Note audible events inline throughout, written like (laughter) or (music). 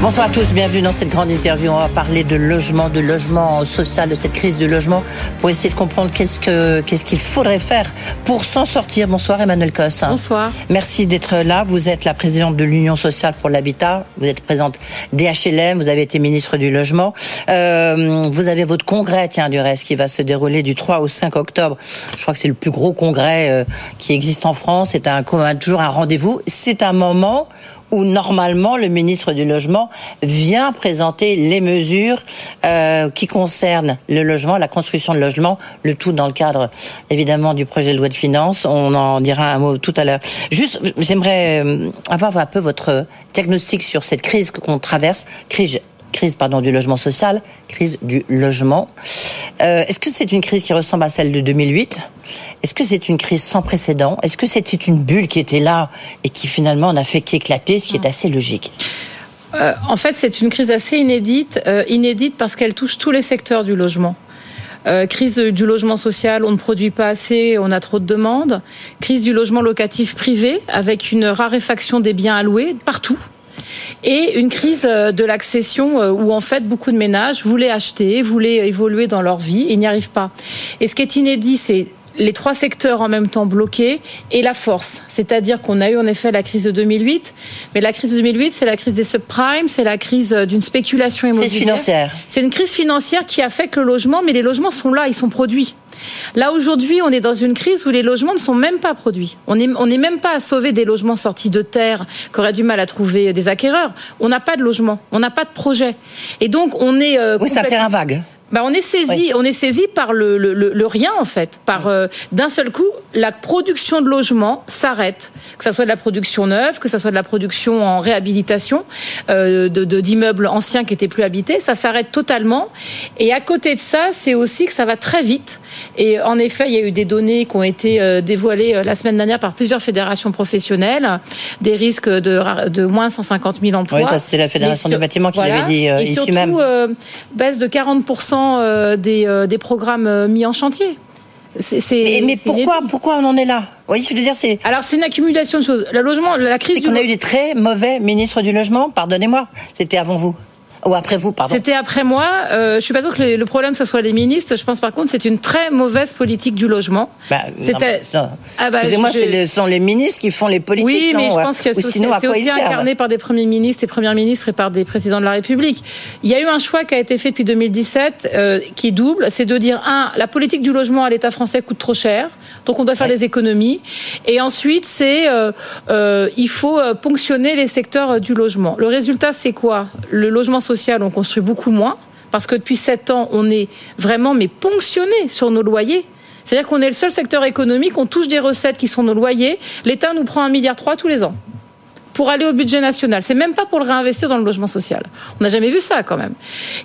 Bonsoir à tous, bienvenue dans cette grande interview. On va parler de logement, de logement social, de cette crise de logement, pour essayer de comprendre qu'est-ce que qu'est-ce qu'il faudrait faire pour s'en sortir. Bonsoir Emmanuel Cosse. Bonsoir. Merci d'être là. Vous êtes la présidente de l'Union sociale pour l'habitat. Vous êtes présente DHLM. Vous avez été ministre du logement. Euh, vous avez votre congrès, tiens, du reste, qui va se dérouler du 3 au 5 octobre. Je crois que c'est le plus gros congrès euh, qui existe en France. C'est un toujours un rendez-vous. C'est un moment où normalement le ministre du Logement vient présenter les mesures euh, qui concernent le logement, la construction de logement, le tout dans le cadre évidemment du projet de loi de finances. On en dira un mot tout à l'heure. Juste, j'aimerais euh, avoir un peu votre diagnostic sur cette crise qu'on traverse, crise crise pardon du logement social, crise du logement. Euh, Est-ce que c'est une crise qui ressemble à celle de 2008 Est-ce que c'est une crise sans précédent? Est-ce que c'était une bulle qui était là et qui finalement n'a fait qu'éclater, ce qui est assez logique? Euh, En fait, c'est une crise assez inédite, euh, inédite parce qu'elle touche tous les secteurs du logement. Euh, crise du logement social, on ne produit pas assez, on a trop de demandes. Crise du logement locatif privé, avec une raréfaction des biens alloués partout et une crise euh, de l'accession euh, où en fait beaucoup de ménages voulaient acheter, voulaient évoluer dans leur vie et n'y arrivent pas. Et ce qui est inédit, c'est les trois secteurs en même temps bloqués et la force. C'est-à-dire qu'on a eu en effet la crise de 2008, mais la crise de 2008, c'est la crise des subprimes, c'est la crise euh, d'une spéculation immobilière. Crise financière. C'est une crise financière qui affecte le logement, mais les logements sont là, ils sont produits. Là aujourd'hui, on est dans une crise où les logements ne sont même pas produits. On n'est on est même pas à sauver des logements sortis de terre qui auraient du mal à trouver des acquéreurs. On n'a pas de logement, on n'a pas de projet, et donc on est. Euh, oui, c'est un terrain vague. Bah on est saisi, oui. on est saisi par le, le, le, le rien en fait, par euh, d'un seul coup la production de logements s'arrête, que ça soit de la production neuve, que ça soit de la production en réhabilitation euh, de d'immeubles anciens qui étaient plus habités, ça s'arrête totalement. Et à côté de ça, c'est aussi que ça va très vite. Et en effet, il y a eu des données qui ont été euh, dévoilées la semaine dernière par plusieurs fédérations professionnelles, des risques de, de moins 150 000 emplois. Oui, ça c'était la fédération du bâtiment qui voilà. l'avait dit euh, Et ici surtout, même. baisse de 40 des, euh, des programmes euh, mis en chantier. C'est, mais, mais pourquoi, pourquoi on en est là? Oui, je veux dire, c'est. Alors, c'est une accumulation de choses. Le logement, la crise. C'est qu'on a eu des très mauvais ministres du logement. Pardonnez-moi. C'était avant vous. Ou après vous, pardon. C'était après moi. Euh, je suis pas sûre que le problème ce soit les ministres. Je pense par contre c'est une très mauvaise politique du logement. Bah, C'était. Ah bah, Excusez-moi, je... ce sont les ministres qui font les politiques. Oui, mais non, je pense que c'est aussi, aussi incarné par des premiers ministres et premières ministres et par des présidents de la République. Il y a eu un choix qui a été fait depuis 2017 euh, qui est double. C'est de dire un, la politique du logement à l'État français coûte trop cher, donc on doit faire ouais. des économies. Et ensuite, c'est euh, euh, il faut ponctionner les secteurs du logement. Le résultat, c'est quoi? Le logement on construit beaucoup moins parce que depuis sept ans, on est vraiment mais ponctionné sur nos loyers. C'est-à-dire qu'on est le seul secteur économique, on touche des recettes qui sont nos loyers. L'État nous prend un milliard trois tous les ans pour aller au budget national. C'est même pas pour le réinvestir dans le logement social. On n'a jamais vu ça quand même.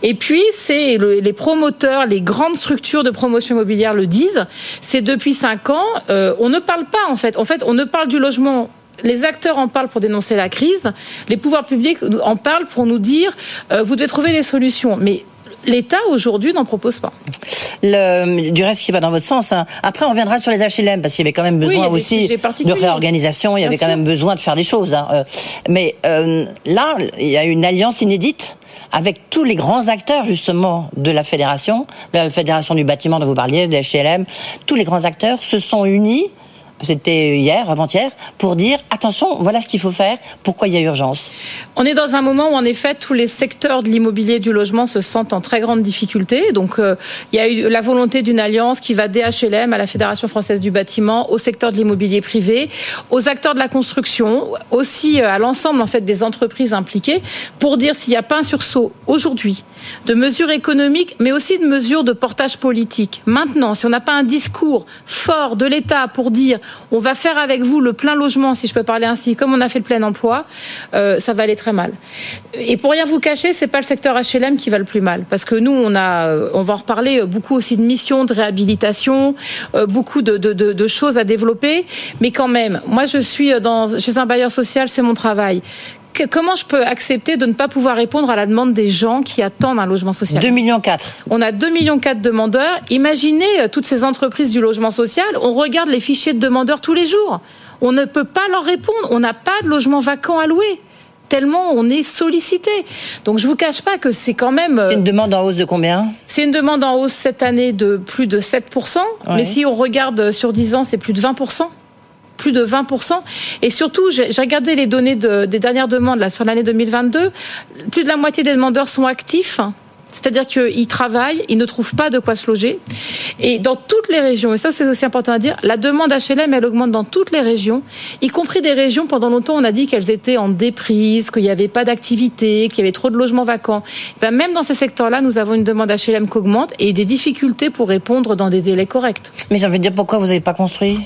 Et puis c'est le, les promoteurs, les grandes structures de promotion immobilière le disent. C'est depuis cinq ans, euh, on ne parle pas en fait. En fait, on ne parle du logement les acteurs en parlent pour dénoncer la crise, les pouvoirs publics en parlent pour nous dire euh, vous devez trouver des solutions. Mais L'État aujourd'hui n'en propose pas. Le, du reste qui va dans votre sens. Hein. Après, on reviendra sur les HLM parce qu'il y avait quand même besoin oui, aussi de réorganisation. Il y avait quand sûr. même besoin de faire des choses. Hein. Mais euh, là, il y a une alliance inédite avec tous les grands acteurs justement de la fédération, la fédération du bâtiment dont vous parliez, de HLM. Tous les grands acteurs se sont unis c'était hier, avant-hier, pour dire attention, voilà ce qu'il faut faire, pourquoi il y a urgence. On est dans un moment où en effet tous les secteurs de l'immobilier du logement se sentent en très grande difficulté. Donc euh, il y a eu la volonté d'une alliance qui va DHLM à la Fédération française du bâtiment, au secteur de l'immobilier privé, aux acteurs de la construction, aussi à l'ensemble en fait des entreprises impliquées, pour dire s'il n'y a pas un sursaut aujourd'hui de mesures économiques, mais aussi de mesures de portage politique. Maintenant, si on n'a pas un discours fort de l'État pour dire on va faire avec vous le plein logement, si je peux parler ainsi, comme on a fait le plein emploi, euh, ça va aller très mal. Et pour rien vous cacher, c'est pas le secteur HLM qui va le plus mal, parce que nous, on on va en reparler, beaucoup aussi de missions de réhabilitation, euh, beaucoup de, choses à développer, mais quand même, moi je suis dans, chez un bailleur social, c'est mon travail comment je peux accepter de ne pas pouvoir répondre à la demande des gens qui attendent un logement social 2 millions 4. On a 2 millions 4 demandeurs. Imaginez euh, toutes ces entreprises du logement social. On regarde les fichiers de demandeurs tous les jours. On ne peut pas leur répondre. On n'a pas de logement vacant à louer tellement on est sollicité. Donc je vous cache pas que c'est quand même. C'est une demande en hausse de combien? C'est une demande en hausse cette année de plus de 7%. Mais si on regarde sur 10 ans, c'est plus de 20% plus de 20%. Et surtout, j'ai regardé les données des dernières demandes là, sur l'année 2022. Plus de la moitié des demandeurs sont actifs. C'est-à-dire qu'ils travaillent, ils ne trouvent pas de quoi se loger. Et dans toutes les régions, et ça c'est aussi important à dire, la demande HLM, elle augmente dans toutes les régions, y compris des régions, pendant longtemps on a dit qu'elles étaient en déprise, qu'il n'y avait pas d'activité, qu'il y avait trop de logements vacants. Ben, même dans ces secteurs-là, nous avons une demande HLM qui augmente et des difficultés pour répondre dans des délais corrects. Mais j'ai envie dire pourquoi vous n'avez pas construit?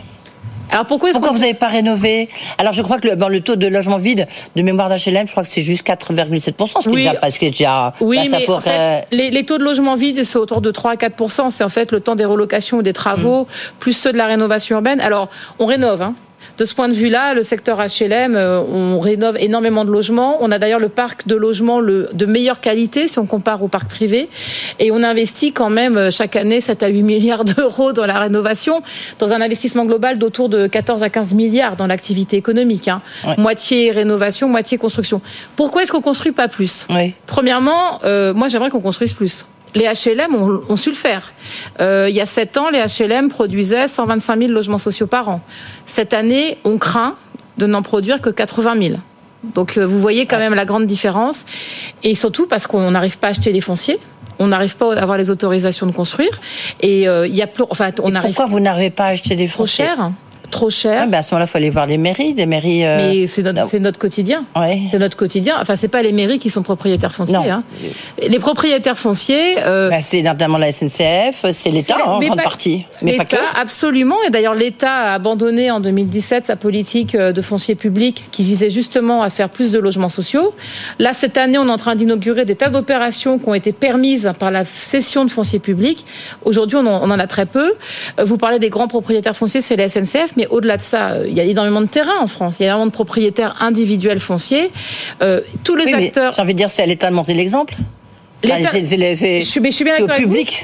Alors pourquoi, pourquoi vous n'avez pas rénové? Alors je crois que le, bon, le taux de logement vide de mémoire d'HLM, je crois que c'est juste 4,7%, ce qui est déjà, parce que déjà, oui, mais en fait, les, les, taux de logement vide c'est autour de 3 à 4%. C'est en fait le temps des relocations ou des travaux, mm. plus ceux de la rénovation urbaine. Alors on rénove, hein, de ce point de vue-là, le secteur HLM, euh, on rénove énormément de logements. On a d'ailleurs le parc de logements le, de meilleure qualité si on compare au parc privé. Et on investit quand même euh, chaque année 7 à 8 milliards (laughs) d'euros dans la rénovation, dans un investissement global d'autour de 14 à 15 milliards dans l'activité économique. Hein. Moitié rénovation, moitié construction. Pourquoi est-ce qu'on construit pas plus? Premièrement, euh, moi j'aimerais qu'on construise plus les HLM ont, su le faire. Euh, il y a 7 ans, les HLM produisaient 125 000 logements sociaux par an. Cette année, on craint de n'en produire que 80 000. Donc euh, vous voyez quand même la grande différence. Et surtout parce qu'on n'arrive pas à acheter les fonciers. On n'arrive pas à avoir les autorisations de construire. Et euh, il y a plus. Enfin, on. Pourquoi vous n'arrivez pas à acheter des fonciers? Trop cher trop cher. Ah, ben à ce moment-là, il faut aller voir les mairies, des mairies. Euh, Mais c'est notre, c'est notre quotidien. C'est notre quotidien. Enfin, c'est pas les mairies qui sont propriétaires fonciers. Hein. Les propriétaires fonciers. Euh... Ben, c'est notamment la SNCF, c'est l'État en grande partie. Mais pas que. Absolument. Et d'ailleurs, l'État a abandonné en 2017 sa politique euh, de foncier public qui visait justement à faire plus de logements sociaux. Là, cette année, on est en train d'inaugurer des tas d'opérations qui ont été permises par la cession de foncier public. Aujourd'hui, on en a très peu. Euh, vous parlez des grands propriétaires fonciers, c'est la SNCF mais au-delà de ça, euh, il y a énormément de terrains en France. Il y a énormément de propriétaires individuels fonciers. Euh, tous les acteurs. J'ai envie de dire, c'est à l'État de montrer l'exemple. je suis, bien d'accord public.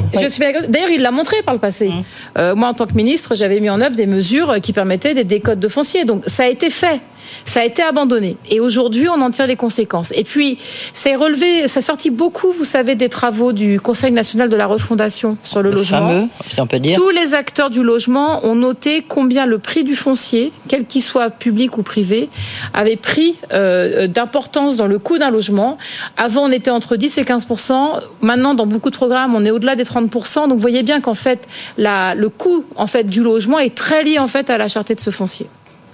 D'ailleurs, il l'a montré par le passé. Mmh. Euh, moi, en tant que ministre, j'avais mis en œuvre des mesures qui permettaient des décodes de foncier. Donc, ça a été fait. Ça a été abandonné. Et aujourd'hui, on en tire les conséquences. Et puis, ça a relevé, ça a sorti beaucoup, vous savez, des travaux du Conseil national de la refondation sur le, logement. Fameux, si on peut dire. Tous les acteurs du logement ont noté combien le prix du foncier, quel qu'il soit public ou privé, avait pris euh, d'importance dans le coût d'un logement. Avant, on était entre 10 et 15% Maintenant, dans beaucoup de programmes, on est au-delà des 30 Donc, vous voyez bien qu'en fait, la, le coût en fait du logement est très lié en fait à la cherté de ce foncier.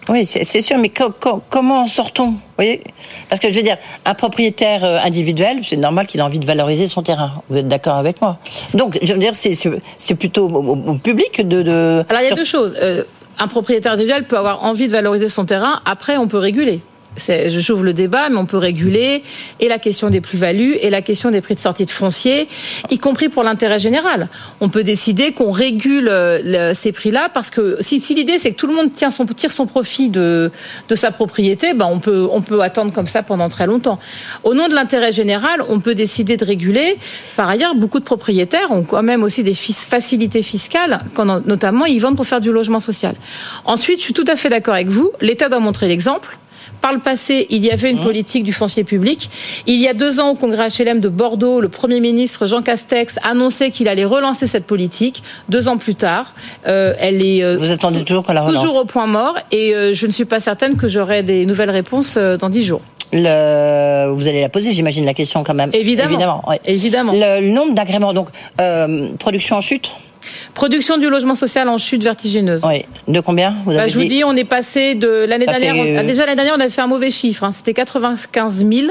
Oui, c'est sûr, mais comment en sortons voyez? Parce que je veux dire, un propriétaire euh, individuel, c'est normal qu'il ait envie de valoriser son terrain. Vous êtes d'accord avec moi? Donc, je veux dire, c'est plutôt au, public de, Alors, il y a deux choses. Euh, un propriétaire individuel peut avoir envie de valoriser son terrain. Après, on peut réguler j'ouvre le débat, mais on peut réguler et la question des plus-values et la question des prix de sortie de foncier, y compris pour l'intérêt général. On peut décider qu'on régule euh, ces prix-là parce que si, l'idée c'est que tout le monde tire son, tire son profit de, de sa propriété, ben on peut, on peut attendre comme ça pendant très longtemps. Au nom de l'intérêt général, on peut décider de réguler. Par ailleurs, beaucoup de propriétaires ont quand même aussi des facilités fiscales, quand notamment ils vendent pour faire du logement social. Ensuite, je suis tout à fait d'accord avec vous. L'État doit montrer l'exemple. Par le passé, il y avait une mmh. politique du foncier public. Il y a deux ans, au congrès HLM de Bordeaux, le Premier ministre Jean Castex annonçait qu'il allait relancer cette politique. Deux ans plus tard, euh, elle est euh, Vous attendez toujours qu'on la relance Toujours au point mort. Et euh, je ne suis pas certaine que j'aurai des nouvelles réponses dans dix jours. Le... Vous allez la poser, j'imagine, la question quand même. Évidemment. Évidemment. Évidemment. Le, nombre d'agréments, donc production en chute? Production du logement social en chute vertigineuse. Oui. De combien vous avez bah, Je vous dis, on est passé de l'année dernière. Euh, déjà l'année dernière, on avait fait un mauvais chiffre. Hein. C'était 95 000.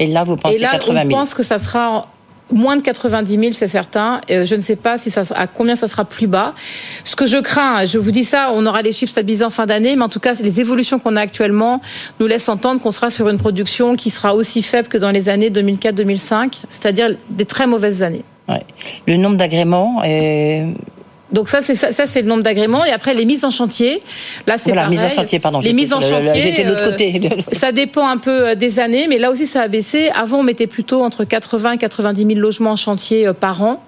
Et là, vous pensez Et là, 80 000. on pense que ça sera moins de 90 000, c'est certain. Euh, je ne sais pas si ça, à combien ça sera plus bas. Ce que je crains, je vous dis ça, on aura les chiffres stabilisés en fin d'année, mais en tout cas, les évolutions qu'on a actuellement nous laissent entendre qu'on sera sur une production qui sera aussi faible que dans les années 2004-2005, c'est-à-dire des très mauvaises années. Ouais. Le nombre d'agréments est Donc ça, c'est ça, c'est le nombre d'agréments. Et après, les mises en chantier. Là, c'est voilà, mise en chantier, pardon. Les mises en chantier. J'étais de l'autre côté. (laughs) ça dépend un peu des années, mais là aussi, ça a baissé. Avant, on mettait plutôt entre 80 et 90 000 logements en chantier par an.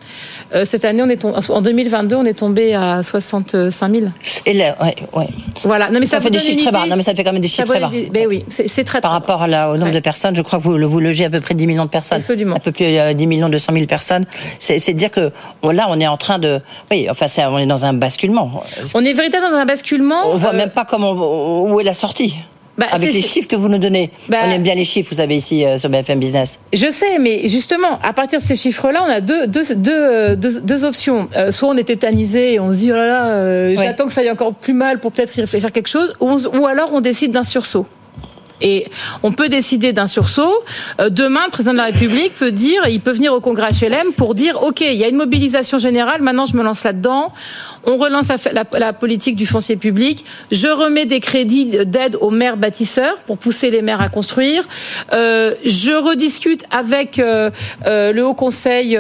Cette année, on est en 2022, on est tombé à 65 000. Et là, ouais, ouais. Voilà. Non, mais ça, fait des chiffres très bas. Non, mais ça fait quand même des chiffres très bas. Ben oui, c'est très. Par rapport au nombre de personnes, je crois que vous, vous logez à peu près 10 millions de personnes. Absolument. Un peu plus de 10 millions 200 000 personnes. C'est dire que là, on est en train de, oui, enfin, on est dans un basculement. On est véritablement dans un basculement. On voit euh, même pas comment où est la sortie. Bah, Avec les chiffres que vous nous donnez. Bah, on aime bien les chiffres, vous avez ici euh, sur BFM Business. Je sais, mais justement, à partir de ces chiffres-là, on a deux, deux, deux, euh, deux, options. Euh, soit on est tétanisé et on se dit, oh là là, j'attends que ça aille encore plus mal pour peut-être y réfléchir quelque chose, ou alors on décide d'un sursaut. Et on peut décider d'un sursaut. Euh, demain, le président de la République peut dire, il peut venir au Congrès HLM pour dire, OK, il y a une mobilisation générale, maintenant je me lance là-dedans. On relance la, politique du foncier public. Je remets des crédits d'aide aux maires bâtisseurs pour pousser les maires à construire. Euh, je rediscute avec euh, le Haut Conseil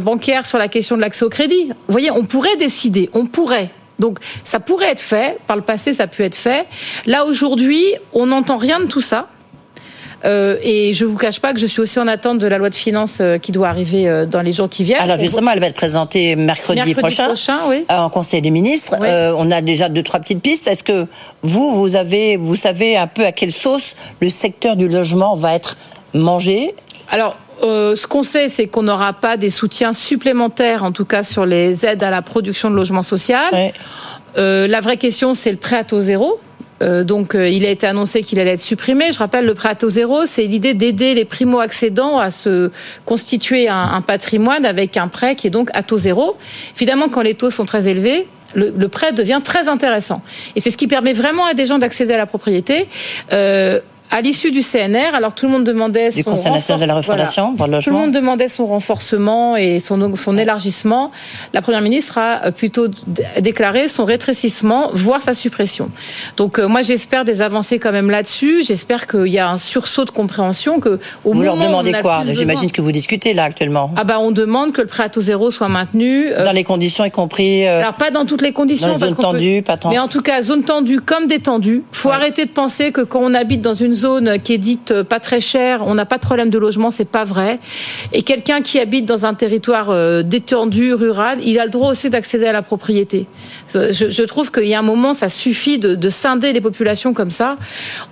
bancaire sur la question de l'accès au crédit. Vous voyez, on pourrait décider, on pourrait. Donc ça pourrait être fait, par le passé ça a pu être fait. Là aujourd'hui, on n'entend rien de tout ça. Euh, et je vous cache pas que je suis aussi en attente de la loi de finances euh, qui doit arriver euh, dans les jours qui viennent. Alors justement, elle va être présentée mercredi, prochain, oui. en Conseil des ministres. on a déjà deux trois petites pistes. Est-ce que vous, vous avez, vous savez un peu à quelle sauce le secteur du logement va être mangé? Alors euh, ce qu'on sait, c'est qu'on n'aura pas des soutiens supplémentaires, en tout cas sur les aides à la production de logements sociaux. Euh, la vraie question, c'est le prêt à taux zéro. Euh, donc, il a été annoncé qu'il allait être supprimé. Je rappelle, le prêt à taux zéro, c'est l'idée d'aider les primo-accédants à se constituer un, patrimoine avec un prêt qui est donc à taux zéro. Évidemment, quand les taux sont très élevés, le, le prêt devient très intéressant. Et c'est ce qui permet vraiment à des gens d'accéder à la propriété. Euh, à l'issue du CNR, alors tout le monde demandait son de la refondation Tout le monde demandait son renforcement et son, son élargissement. La première ministre a plutôt déclaré son rétrécissement, voire sa suppression. Donc euh, moi j'espère des avancées quand même là-dessus. J'espère qu'il y a un sursaut de compréhension que au vous leur demandez quoi? J'imagine que vous discutez là actuellement. Ah bah on demande que le prêt à taux zéro soit maintenu euh, dans les conditions y compris. Euh, alors pas dans toutes les conditions. Dans les zones tendues, pas tant. Mais en tout cas zone tendue comme détendue. Faut arrêter de penser que quand on habite dans une zone qui est dite euh, pas très chère, on n'a pas de problème de logement, c'est pas vrai. Et quelqu'un qui habite dans un territoire euh, détendu, rural, il a le droit aussi d'accéder à la propriété. Euh, je, trouve qu'il y a un moment, ça suffit de, scinder les populations comme ça.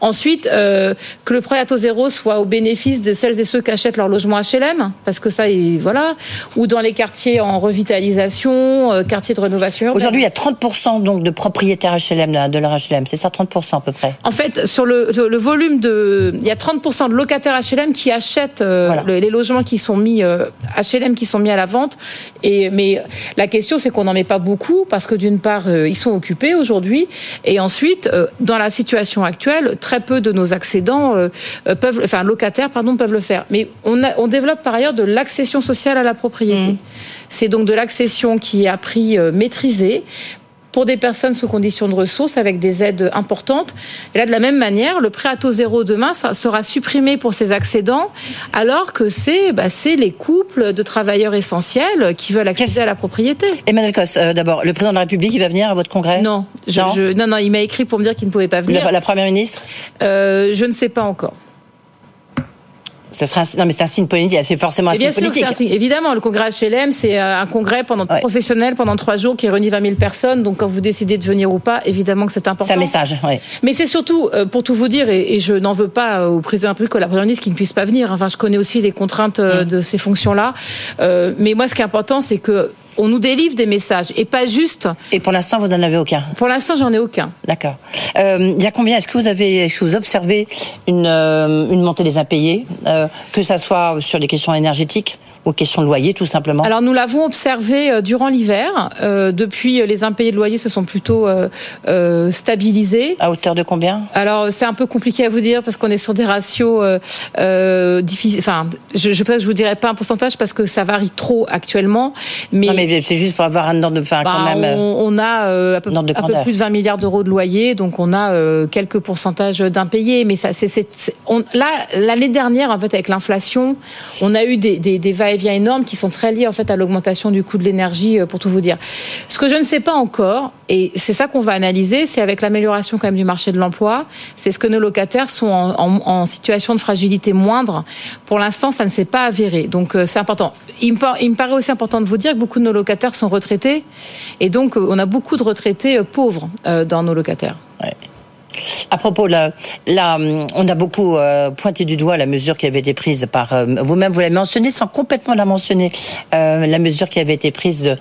Ensuite, que le prêt à taux zéro soit au bénéfice de celles et ceux qui achètent leur logement HLM, parce que ça, voilà, ou dans les quartiers en revitalisation, quartiers de rénovation. Aujourd'hui, il y a 30% donc de propriétaires HLM de leur HLM, c'est ça 30% à peu près. En fait, sur le, le volume de, il y a 30% de locataires HLM qui achètent euh, les logements qui sont mis HLM euh, qui sont mis à la vente. Et mais la question c'est qu'on n'en met pas beaucoup parce que d'une part euh, ils sont occupés aujourd'hui et ensuite dans la situation actuelle très peu de nos accédants peuvent, enfin locataires pardon peuvent le faire. Mais on, a, on développe par ailleurs de l'accession sociale à la propriété. Mmh. C'est donc de l'accession qui est à prix maîtrisé pour des personnes sous conditions de ressources avec des aides importantes. Et là, de la même manière, le prêt à taux zéro demain ça sera supprimé pour ces accédants, alors que c'est bah, les couples de travailleurs essentiels qui veulent accéder à la propriété. Emmanuel Cos, euh, d'abord, le président de la République, il va venir à votre congrès? Non, non, non, il m'a écrit pour me dire qu'il ne pouvait pas venir. La, première ministre? Euh, Je ne sais pas encore. Ce sera non, mais c'est un signe politique. C'est forcément un signe politique. Évidemment, le congrès HLM, c'est euh, un congrès pendant professionnel pendant trois jours qui réunit 20 000 personnes. Donc, quand vous décidez de venir ou pas, évidemment que c'est important. C'est un message. Oui. Mais c'est surtout euh, pour tout vous dire, et, je n'en veux pas au président de la la première ministre qui ne puisse pas venir. Enfin, je connais aussi les contraintes euh, mm. de ces fonctions-là. mais moi, ce qui est important, c'est que on nous délivre des messages et pas juste. Et pour l'instant, vous n'en avez aucun. Pour l'instant, j'en ai aucun. D'accord. Euh, il y a combien? Est-ce que vous avez, est-ce que vous observez une, euh, une montée des impayés, euh, que ça soit sur les questions énergétiques aux questions de loyer, tout simplement Alors nous l'avons observé euh, durant l'hiver. Euh, depuis, euh, les impayés de loyer se sont plutôt stabilisés. À hauteur de combien? Alors c'est un peu compliqué à vous dire parce qu'on est sur des ratios difficiles. Enfin, je, je que je vous dirais pas un pourcentage parce que ça varie trop actuellement. Mais, non, mais c'est juste pour avoir un ordre de, enfin, quand bah, même. On, a un peu, plus de 20 milliards d'euros de loyer, donc on a quelques pourcentages d'impayés. Mais ça, c'est là l'année dernière en fait avec l'inflation, on a eu des, des, des va-et-vient énormes qui sont très liés en fait à l'augmentation du coût de l'énergie, pour tout vous dire. Ce que je ne sais pas encore, et c'est ça qu'on va analyser, c'est avec l'amélioration quand même du marché de l'emploi, c'est ce que nos locataires sont en, situation de fragilité moindre. Pour l'instant, ça ne s'est pas avéré. Donc c'est important. Il me, il me, paraît aussi important de vous dire que beaucoup de nos locataires sont retraités, et donc on a beaucoup de retraités pauvres dans nos locataires. À propos, là, là, on a beaucoup euh, pointé du doigt la mesure qui avait été prise par euh, vous-même. Vous l'avez mentionné sans complètement la mentionner. Euh, la mesure qui avait été prise de,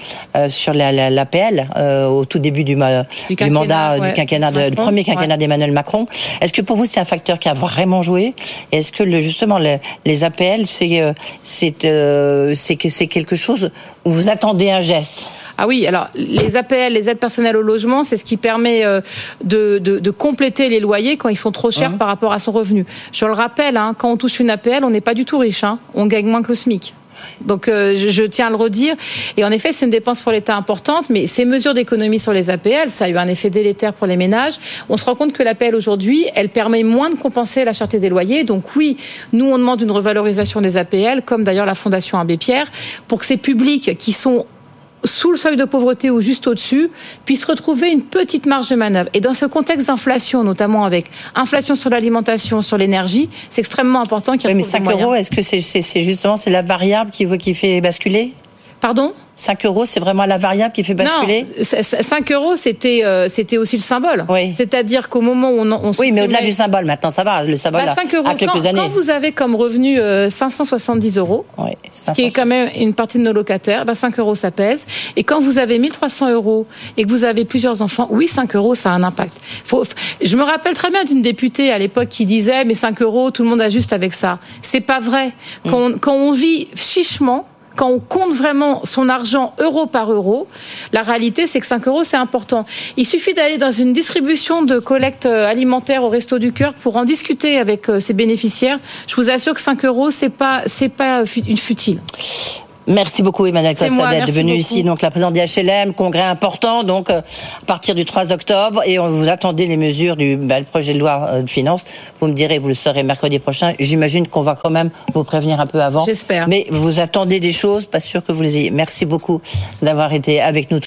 sur l'APL la, au tout début du, du, mandat du quinquennat, de, du premier quinquennat d'Emmanuel Macron. Est-ce que pour vous c'est un facteur qui a vraiment joué? Est-ce que le, justement les, les APL c'est c'est c'est quelque chose où vous attendez un geste? Ah oui, alors les APL, les aides personnelles au logement, c'est ce qui permet euh, de, de, de, compléter les loyers quand ils sont trop chers hein par rapport à son revenu. Je le rappelle, hein, quand on touche une APL, on n'est pas du tout riche, hein, on gagne moins que le SMIC. Donc euh, je, je, tiens à le redire. Et en effet, c'est une dépense pour l'État importante, mais ces mesures d'économie sur les APL, ça a eu un effet délétère pour les ménages. On se rend compte que l'APL aujourd'hui, elle permet moins de compenser la cherté des loyers. Donc oui, nous on demande une revalorisation des APL, comme d'ailleurs la Fondation Abbé Pierre, pour que ces publics qui sont sous le seuil de pauvreté ou juste au-dessus, puissent retrouver une petite marge de manœuvre. Et dans ce contexte d'inflation, notamment avec inflation sur l'alimentation, sur l'énergie, c'est extrêmement important qu'il y ait oui, mais 5 euros, est-ce que c'est justement c'est la variable qui, qui fait basculer? Pardon? 5 euros, c'est vraiment la variable qui fait basculer Non, 5 euros, c'était euh, c'était aussi le symbole. Oui. C'est-à-dire qu'au moment où on, on Oui, mais au-delà du symbole, maintenant ça va, le symbole bah, 5 euros. a quelques quand, années. Quand vous avez comme revenu 570 euh, euros, oui, ce qui est quand même une partie de nos locataires, bah 5 euros ça pèse. Et quand vous avez 1300 euros et que vous avez plusieurs enfants, oui, 5 euros ça a un impact. Faut, je me rappelle très bien d'une députée à l'époque qui disait, mais 5 euros, tout le monde ajuste avec ça. C'est pas vrai. Quand, mm. quand on vit chichement, quand on compte vraiment son argent euro par euro, la réalité, c'est que 5 euros, c'est important. Il suffit d'aller dans une distribution de collecte euh, alimentaire au Resto du Cœur pour en discuter avec euh, ses bénéficiaires. Je vous assure que 5 euros, c'est pas, pas une futile. Merci beaucoup Emmanuel Costa d'être venu ici, donc la présidente d'HLM, congrès important, donc euh, à partir du 3 octobre, et on vous attendez les mesures du bah, le projet de loi euh, de finances. Vous me direz, vous le saurez mercredi prochain. J'imagine qu'on va quand même vous prévenir un peu avant. J'espère. Mais vous attendez des choses, pas sûr que vous les ayez. Merci beaucoup d'avoir été avec nous.